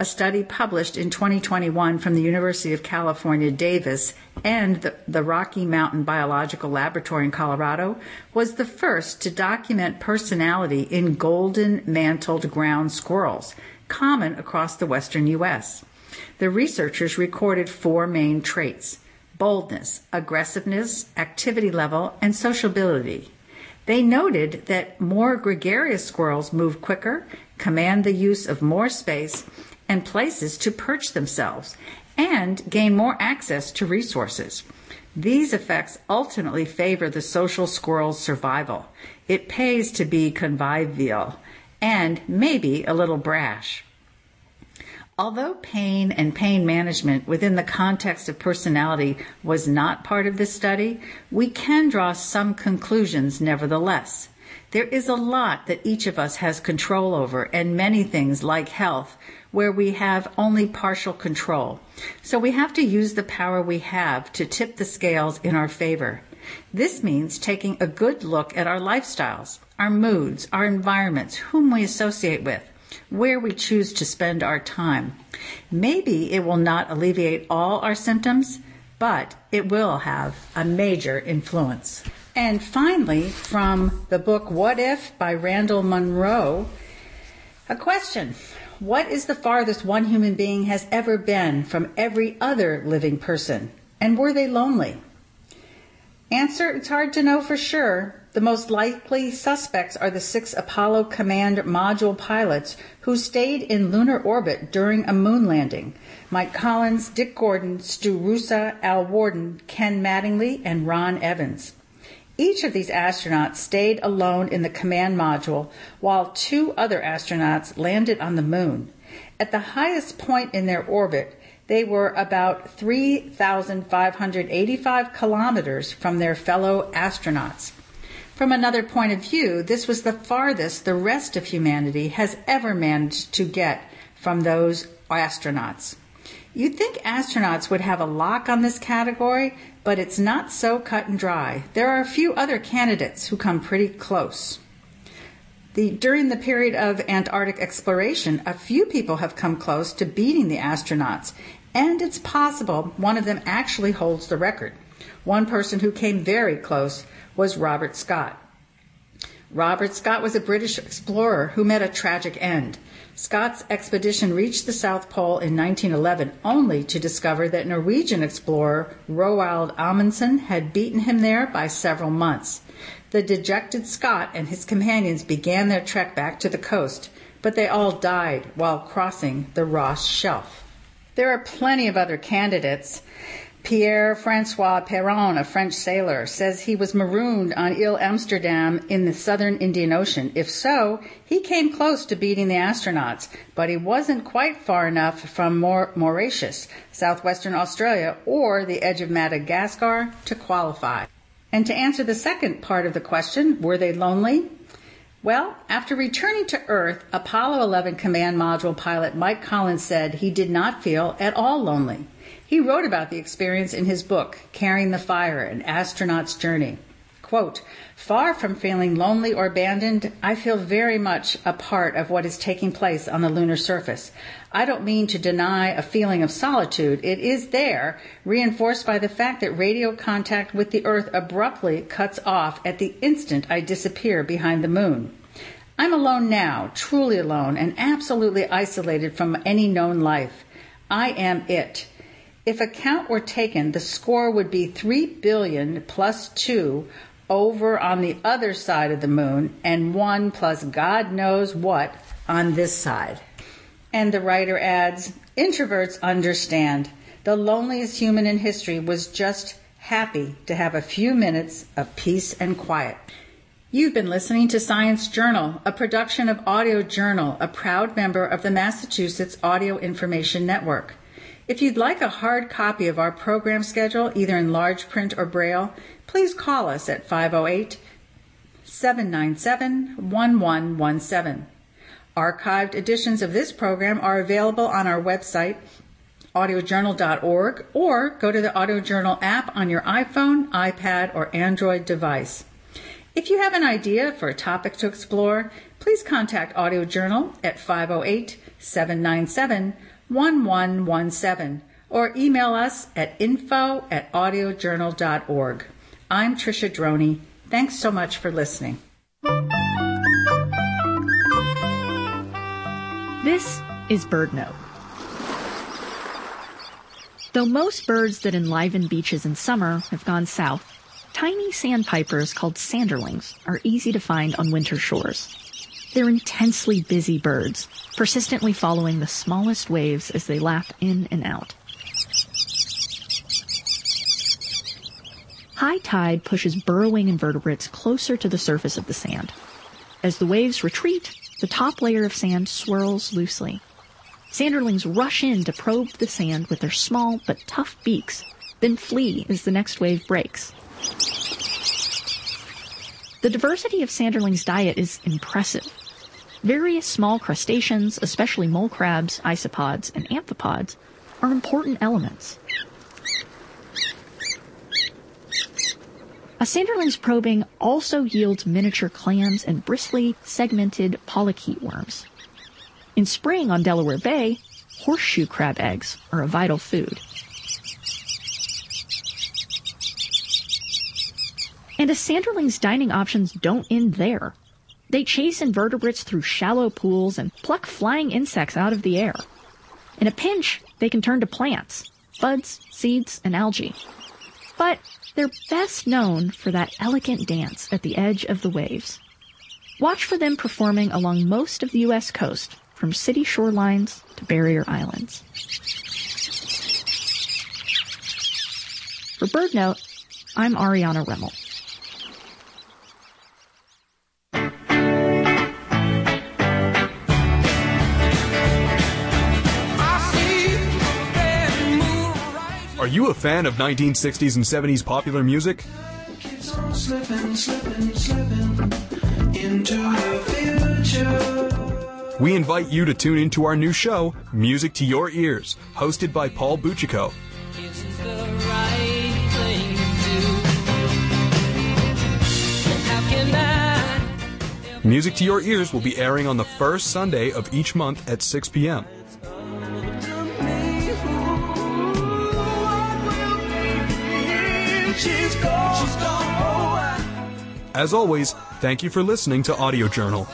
A study published in 2021 from the University of California, Davis, and the, the, Rocky Mountain Biological Laboratory in Colorado was the first to document personality in golden mantled ground squirrels, common across the western U.S. The researchers recorded four main traits boldness, aggressiveness, activity level, and sociability. They noted that more gregarious squirrels move quicker, command the use of more space and places to perch themselves, and gain more access to resources. These effects ultimately favor the social squirrel's survival. It pays to be convivial and maybe a little brash. Although pain and pain management within the context of personality was not part of this study, we can draw some conclusions nevertheless. There is a lot that each of us has control over and many things like health where we have only partial control. So we have to use the power we have to tip the scales in our favor. This means taking a good look at our lifestyles, our moods, our environments, whom we associate with, where we choose to spend our time. Maybe it will not alleviate all our symptoms, but it will have a major influence. And finally, from the book What If by Randall Munroe, a question. What is the farthest one human being has ever been from every other living person? And were they lonely? Answer It's hard to know for sure. The most likely suspects are the six Apollo Command Module pilots who stayed in lunar orbit during a moon landing Mike Collins, Dick Gordon, Stu Roosa, Al Worden, Ken Mattingly, and Ron Evans. Each of these astronauts stayed alone in the command module while two other astronauts landed on the moon. At the highest point in their orbit, they were about 3,585 kilometers from their fellow astronauts. From another point of view, this was the farthest the rest of humanity has ever managed to get from those astronauts. You'd think astronauts would have a lock on this category, but it's not so cut and dry. There are a few other candidates who come pretty close. The, during the period of Antarctic exploration, a few people have come close to beating the astronauts, and it's possible one of them actually holds the record. One person who came very close was Robert Scott. Robert Scott was a British explorer who met a tragic end. Scott's expedition reached the South Pole in 1911 only to discover that Norwegian explorer Roald Amundsen had beaten him there by several months. The dejected Scott and his companions began their trek back to the coast, but they all died while crossing the Ross Shelf. There are plenty of other candidates. Pierre Francois Peron, a French sailor, says he was marooned on Ile Amsterdam in the southern Indian Ocean. If so, he came close to beating the astronauts, but he wasn't quite far enough from Mauritius, southwestern Australia, or the edge of Madagascar to qualify. And to answer the second part of the question, were they lonely? Well, after returning to Earth, Apollo 11 command module pilot Mike Collins said he did not feel at all lonely. He wrote about the experience in his book, Carrying the Fire An Astronaut's Journey. Quote, Far from feeling lonely or abandoned, I feel very much a part of what is taking place on the lunar surface. I don't mean to deny a feeling of solitude. It is there, reinforced by the fact that radio contact with the Earth abruptly cuts off at the instant I disappear behind the moon. I'm alone now, truly alone, and absolutely isolated from any known life. I am it. If a count were taken, the score would be 3 billion plus 2 over on the other side of the moon and 1 plus God knows what on this side. And the writer adds, introverts understand. The loneliest human in history was just happy to have a few minutes of peace and quiet. You've been listening to Science Journal, a production of Audio Journal, a proud member of the Massachusetts Audio Information Network. If you'd like a hard copy of our program schedule, either in large print or braille, please call us at 508 797 1117. Archived editions of this program are available on our website, audiojournal.org, or go to the AudioJournal app on your iPhone, iPad, or Android device. If you have an idea for a topic to explore, please contact AudioJournal at 508 797 1117 or email us at info at audiojournal.org. I'm Tricia Droney. Thanks so much for listening. This is BirdNote. Though most birds that enliven beaches in summer have gone south, tiny sandpipers called sanderlings are easy to find on winter shores. They're intensely busy birds, persistently following the smallest waves as they lap in and out. High tide pushes burrowing invertebrates closer to the surface of the sand. As the waves retreat, the top layer of sand swirls loosely. Sanderlings rush in to probe the sand with their small but tough beaks, then flee as the next wave breaks. The diversity of sanderlings' diet is impressive. Various small crustaceans, especially mole crabs, isopods, and amphipods, are important elements. A sanderling's probing also yields miniature clams and bristly, segmented polychaete worms. In spring on Delaware Bay, horseshoe crab eggs are a vital food. And a sanderling's dining options don't end there. They chase invertebrates through shallow pools and pluck flying insects out of the air. In a pinch, they can turn to plants, buds, seeds, and algae. But they're best known for that elegant dance at the edge of the waves. Watch for them performing along most of the U.S. coast, from city shorelines to barrier islands. For BirdNote, I'm Ariana Remmel. You a fan of 1960s and 70s popular music? We invite you to tune into our new show, Music to Your Ears, hosted by Paul Buchico. Music to Your Ears will be airing on the first Sunday of each month at 6 p.m. She's gone. She's gone. Oh, I- As always, thank you for listening to Audio Journal.